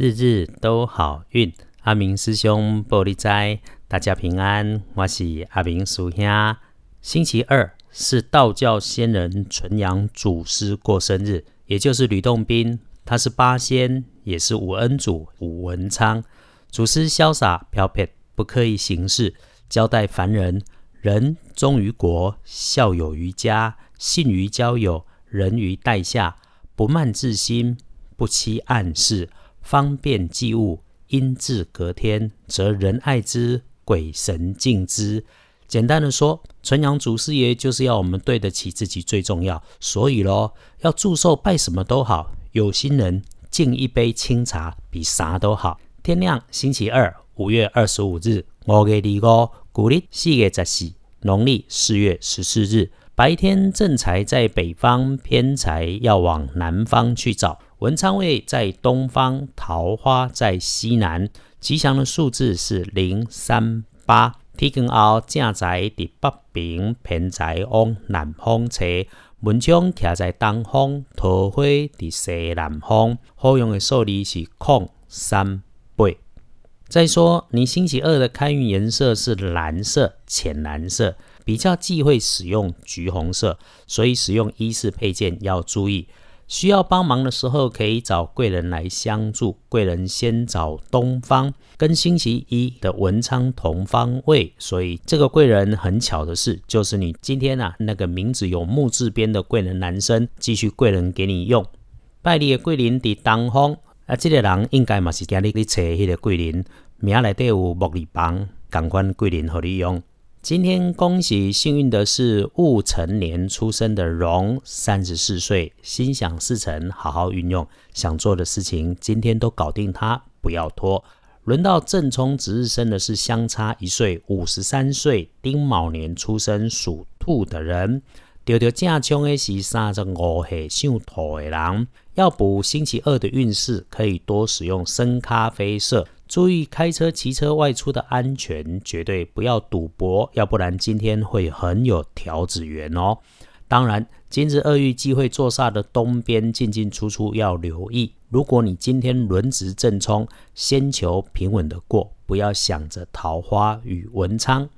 日日都好运。阿明师兄玻璃斋，大家平安。我是阿明叔兄。星期二是道教仙人纯阳祖师过生日，也就是吕洞宾。他是八仙，也是五恩主武文昌。祖师潇洒飘撇，不刻意行事，交代凡人：人忠于国，孝友于家，信于交友，仁于待下，不慢自心，不欺暗室，方便济物。因至隔天，则人爱之，鬼神敬之。简单的说，纯阳祖师爷就是要我们对得起自己最重要。所以咯，要祝寿拜什么都好，有心人敬一杯清茶比啥都好。天亮，星期二，五月二十五日，五月二个，古历四月十四，农历四月十四日。白天正财在北方，偏财要往南方去找。文昌位在东方，桃花在西南。吉祥的数字是零三八。天光后正财伫北边，偏财往南方车。文昌徛在东方，桃花伫西南方。好用的数字是空三八。再说，你星期二的开运颜色是蓝色、浅蓝色。比较忌讳使用橘红色，所以使用衣饰配件要注意。需要帮忙的时候，可以找贵人来相助。贵人先找东方，跟星期一的文昌同方位，所以这个贵人很巧的是，就是你今天啊那个名字有木字边的贵人男生，继续贵人给你用。拜你的贵人伫东方，啊，这个人应该嘛是今日去找迄个贵人，名内底有木字旁，感官贵人和你用。今天恭喜幸运的是戊辰年出生的龙，三十四岁，心想事成，好好运用，想做的事情今天都搞定它，不要拖。轮到正冲值日生的是相差一岁，五十三岁丁卯年出生属兔的人。丢丢正冲的是三十五岁属兔的人，要补星期二的运势，可以多使用深咖啡色。注意开车、骑车外出的安全，绝对不要赌博，要不然今天会很有条子缘哦。当然，今日二遇忌讳坐煞的东边进进出出要留意。如果你今天轮值正冲，先求平稳的过，不要想着桃花与文昌。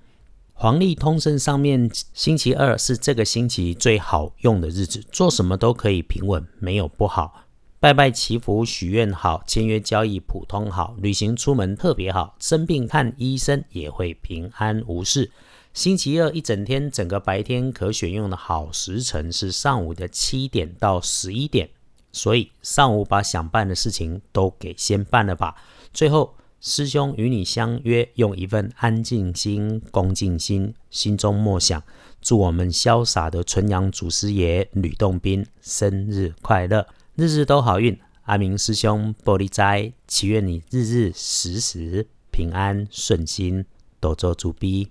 黄历通胜上面，星期二是这个星期最好用的日子，做什么都可以平稳，没有不好。拜拜祈福许愿好，签约交易普通好，旅行出门特别好，生病看医生也会平安无事。星期二一整天，整个白天可选用的好时辰是上午的七点到十一点，所以上午把想办的事情都给先办了吧。最后，师兄与你相约，用一份安静心、恭敬心，心中默想，祝我们潇洒的纯阳祖师爷吕洞宾生日快乐。日日都好运，阿明师兄玻璃斋，祈愿你日日时时平安顺心，多做主逼。